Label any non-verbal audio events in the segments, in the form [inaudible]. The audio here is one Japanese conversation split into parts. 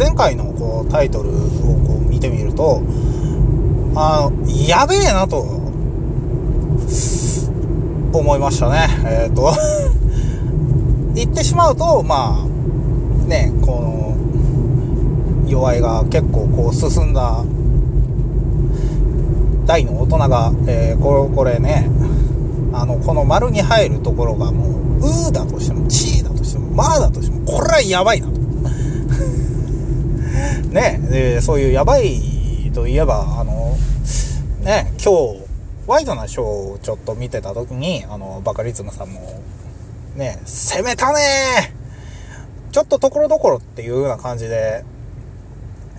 前回のこうタイトルをこう見てみると、あ、やべえなと、思いましたね。えっ、と [laughs] 言ってしまうと、まあ、ね、この、弱いが結構こう進んだ大の大人が、えー、これ、これね、あの、この丸に入るところがもう、うーだとしても、ちーだとしても、まーだとしても、これはやばいなと。ね、で、そういうやばいといえば、あの、ね、今日、ワイドなショーをちょっと見てた時に、あの、バカリズムさんも、ね、攻めたねちょっとところどころっていうような感じで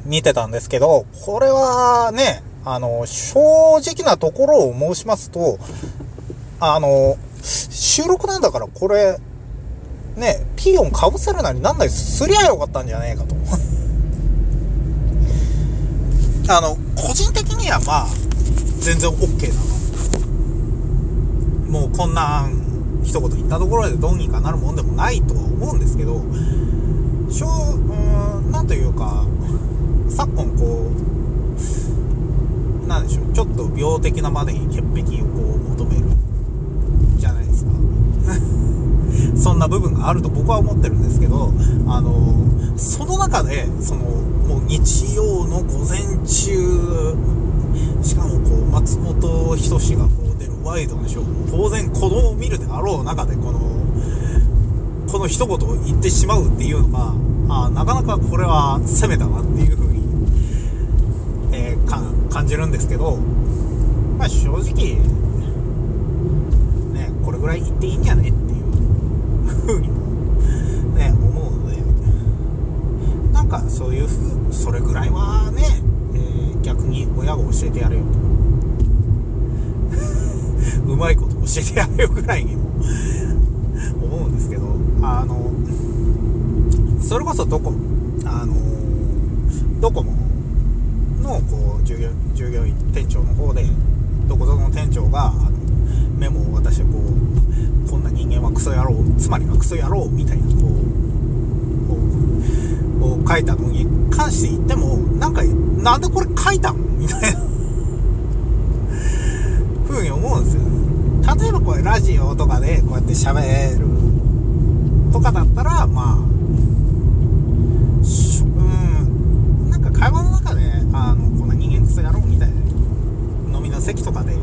見てたんですけど、これはね、あの、正直なところを申しますと、あの、収録なんだからこれ、ね、ピーヨン被せるなりなんなりすりゃよかったんじゃねえかと。あの、個人的にはまあ、全然 OK だな。もうこんな一言言ったところでどうにかなるもんでもないとは思うんですけど、しょう、うん、なんというか、昨今こう、なんでしょう、ちょっと病的なまでに潔癖をこう求めるじゃないですか。そんな部分があると僕は思ってるんですけど、あの、その中で、その、もう日曜の午前中、しかもこう、松本人志がこう出るワイドのショー、当然子供を見るであろう中で、この、この一言を言ってしまうっていうのが、あなかなかこれは攻めたなっていう風に、えー、感じるんですけど、まあ正直、ね、これぐらい言っていいんじゃねっていうにも、ね、思うので、なんかそういう風、それぐらいはね、えー、逆に親が教えてやれよと。[laughs] うまいこと教えてやれよぐらいにも [laughs] 思うんですけど、あの、それこそどこ、あのドコモのこう従業員店長の方でどこぞの店長がメモを渡してこうこんな人間はクソ野郎つまりはクソ野郎みたいなこうこう書いたのに関して言ってもなんかなんでこれ書いたんみたいな。ふうに思うんですよ例えばこれラジオとかでこうやって喋るとかだったらまあうんなんか会話の中であのこんな人間クソ野郎みたいな飲みの席とかで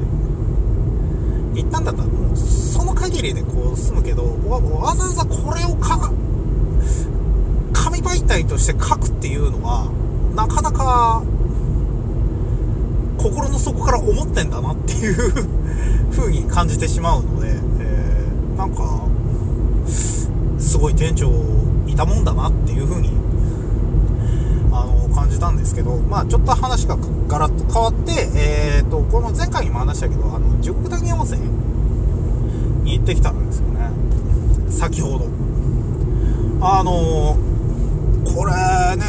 行ったんだったらもうその限りでこう済むけどわわざわざこれをか紙媒体として書くっていうのはなかなか心の底から思ってんだなっていう [laughs] 風に感じてしまうので、えー、なんかすごい店長いたもんだなっていう風にあの感じたんですけどまあちょっと話がガラッと変わってえー、とこの前回にも話したけどあの十国谷温泉に行ってきたんですよね。先ほど。あのこれね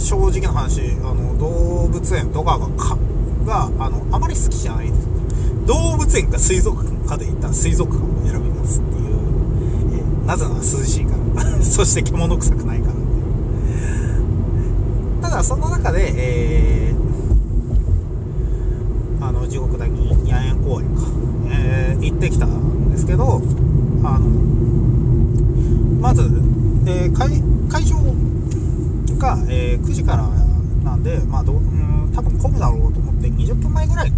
正直な話あの動物園とかがかがあのあまり好きじゃないです動物園か水族館かで言ったら水族館を選びますっていう、え、なぜなら涼しいからそして獣臭くないからっていうただその中で、えー、あの地獄谷野猿公園か、えー、行ってきたんですけどあのまず、えー、会場が、え9時からなんで、まあど、うん多分混むだろうと思って20分前ぐらい、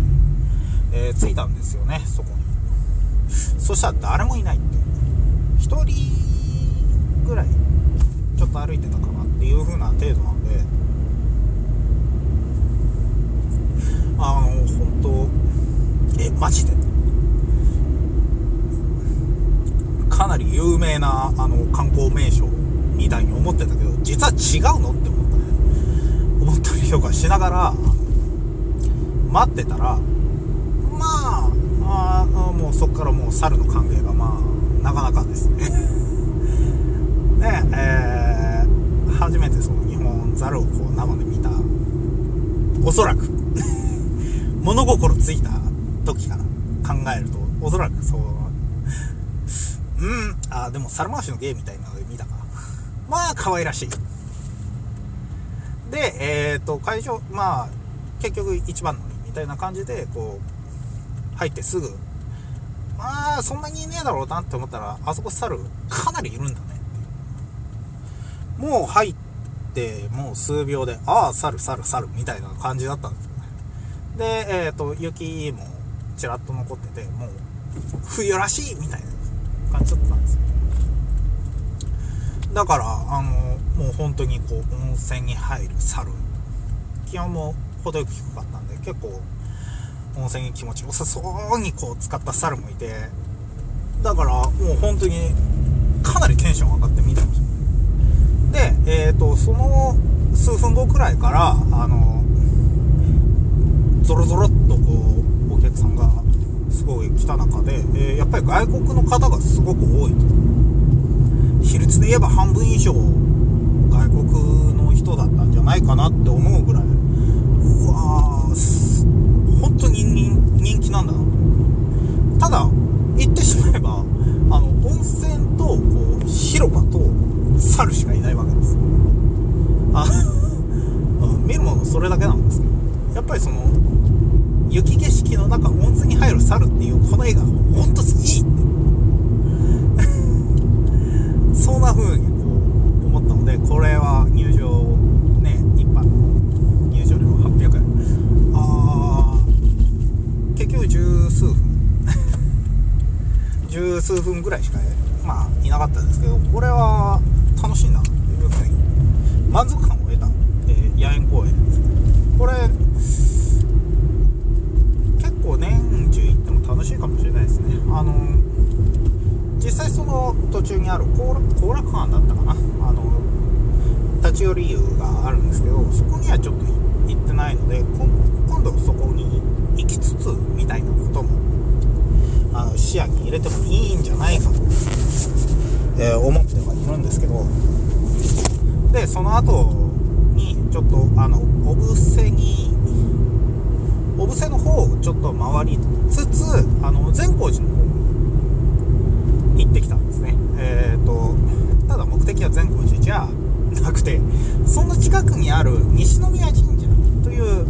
えー、着いたんですよねそこに。そしたら誰もいないって。1人ぐらいちょっと歩いてたかなっていう風な程度なんで。あの本当えマジで。かなり有名なあの観光名所みたいに思ってたけど実は違うのって思ったね。思ったりとかしながら待ってたらまああもうそこからもう猿の歓迎がまあなかなかですね。[laughs] で、えー、初めてその日本猿をこう生で見たおそらく [laughs] 物心ついた時から考えるとおそらくそううんあでも猿回しの芸みたいなので見たかまあ可愛らしいで、えっ、と、会場、まあ、結局一番乗りみたいな感じで、こう、入ってすぐ、まあ、そんなにいねえだろうなって思ったら、あそこ猿、かなりいるんだねっていう。もう入って、もう数秒で、ああ、猿、猿、猿、みたいな感じだったんですよね。で、えっ、ー、と、雪もちらっと残ってて、もう、冬らしいみたいな感じだったんですよ。だから、あの、もう本当にこう、温泉に入る猿。気温も程よく低かったんで、結構、温泉に気持ちよさそうにこう使った猿もいて、だからもう本当にかなりテンション上がって見てました。で、えっ、ー、と、その数分後くらいから、あの、ゾロゾロっとこう、お客さんがすごい来た中で、えー、やっぱり外国の方がすごく多いと。比率で言えば半分以上外国の人だったんじゃないかなって思うぐらい、うわー、本当に人気なんだなただ、言ってしまえば、あの、温泉と、こう、広場と、猿しかいないわけです。あ見るものそれだけなんです。けど、やっぱりその、雪景色の中温泉に入る猿っていうこの絵が本当にいいって。そんな風にこう思ったのでこれは入場ね一般の入場料800円。あー結局十数分。[laughs] 十数分ぐらいしかまあいなかったですけどこれは楽しいなというふうに。満足感を得た、えー、野苑公園ですこれ構年中行っても楽しいかもしれないですねあの実際その途中にある後楽館だったかなあの立ち寄り湯があるんですけどそこにはちょっと行ってないので今度そこに行きつつみたいなこともあの視野に入れてもいいんじゃないかと、えー、思ってはいるんですけどでその後にちょっとあの小布施に小布施の方をちょっと回りつつあの善光寺の方に行ってきたんですね。えっ、ー、とただ目的は善光寺じゃなくてその近くにある西宮神社という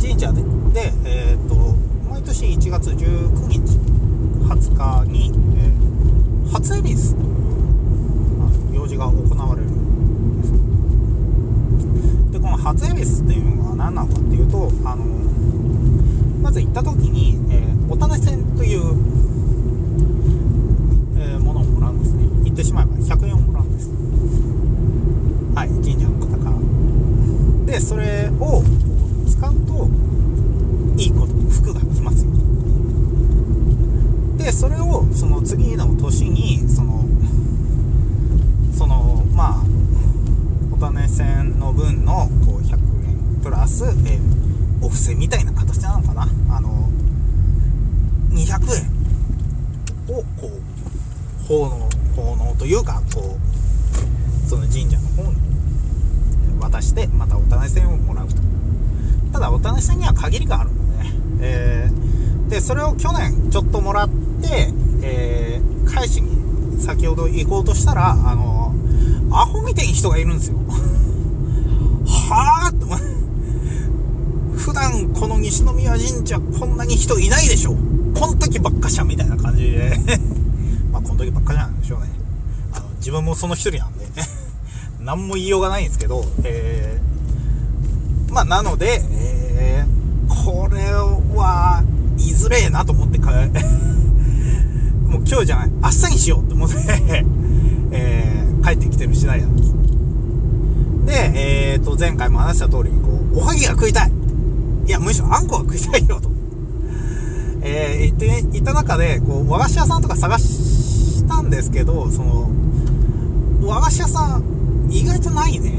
神社でで、えーと、年1月19日20日に、えー、初恵比寿という行事が行われるんです。この初恵比寿っていうのは何なのかっていうとあのまず行った時に、えー、お種線という、えー、ものをもらうんですね。行ってしまえば100円をもらうんです。はい神社の方から。でそれを使うといいこと服が来ますよでそれをその次の年にそのそのまあお種線の分のこう100円プラス、えー、お布施みたいな形なのかな。あの200円をこう奉納奉納というかこうその神社の方に渡してまたお種線をもらうと。ただお種線には限りがある、それを去年ちょっともらって、えー、返しに先ほど行こうとしたらあのアホみたいに人がいるんですよ。はぁって、[laughs] 普段この西宮神社こんなに人いないでしょ。この時ばっかしゃみたいな感じで [laughs] まあこの時ばっかじゃなんでしょうね。あの自分もその一人なんで [laughs] 何も言いようがないんですけど、えー、まあなので、えー、これは、いずれえなと思ってか、[laughs] もう今日じゃない、明日にしようと思って [laughs] えー帰ってきてる次第なんです。で、えーと、前回も話した通りに、こう、おはぎが食いたい。いや、むしろあんこが食いたいよ、と。[laughs] えー、行って、行った中で、こう、和菓子屋さんとか探したんですけど、その、和菓子屋さん、意外とないね。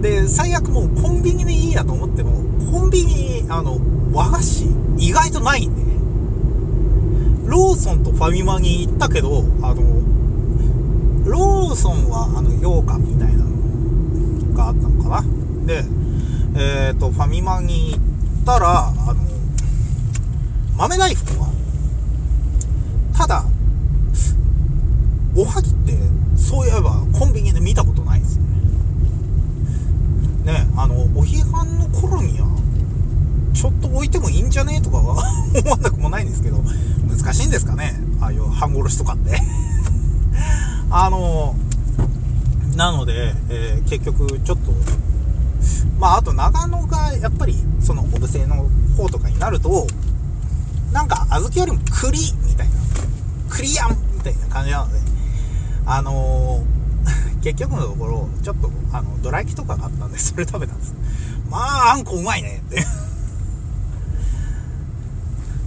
で、最悪もうコンビニでいいやと思っても、コンビニ、あの、和菓子、意外とないんで、ローソンとファミマに行ったけど、あの、ローソンはあの羊羹みたいなのがあったのかな。でえっ、ー、とファミマに行ったらあの豆大福はただおはぎってそういえばコンビニで見たことないですね。ね、あの、お彼岸の頃には、ちょっと置いてもいいんじゃね？とかは [laughs] 思わなくもないんですけど、難しいんですかね？ああいう半殺しとかって。[laughs] あの、なので、えー、結局ちょっと、まああと長野がやっぱりそのオブ製の方とかになると、なんか小豆よりも栗みたいな、栗やんみたいな感じなので、あのー、結局のところ、ちょっとあの、ドラ焼きとかがあったんで、それ食べたんです。まあ、あんこうまいねって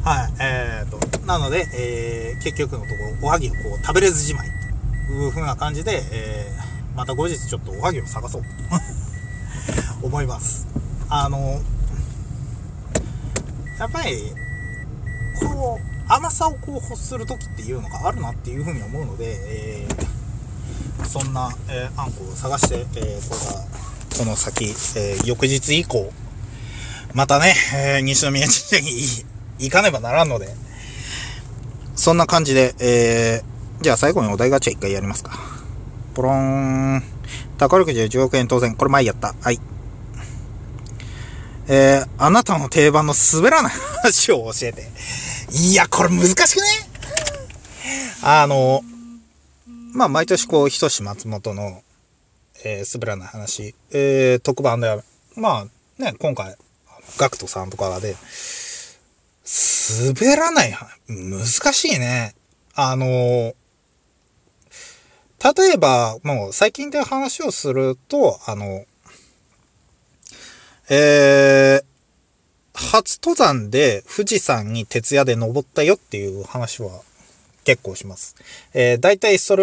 はい、えーと、なので、えー、結局のところ、おはぎをこう食べれずじまいという風な感じで、えー、また後日ちょっとおはぎを探そうと [laughs] 思います。あの、やっぱり、こう、甘さをこう欲する時っていうのがあるなっていう風に思うので、えー、そんな、えー、あんこを探して、えー、これ、この先、えー、翌日以降、またね、えー、西宮神社に行かねばならんので、そんな感じで、えー、じゃあ最後にお題ガチャ一回やりますか。ポローン。宝くじで10億円当選。これ前やった。はい。えー、あなたの定番の滑らない話を教えて。いや、これ難しくねあの、まあ、毎年こう、ひとし松本の、えー、滑らない話、えー、特番で、まあ、ね、今回、ガクトさんとかで、滑らない、難しいね。あの、例えば、もう最近で話をすると、あの、えー、初登山で富士山に徹夜で登ったよっていう話は結構します。えー、大体それ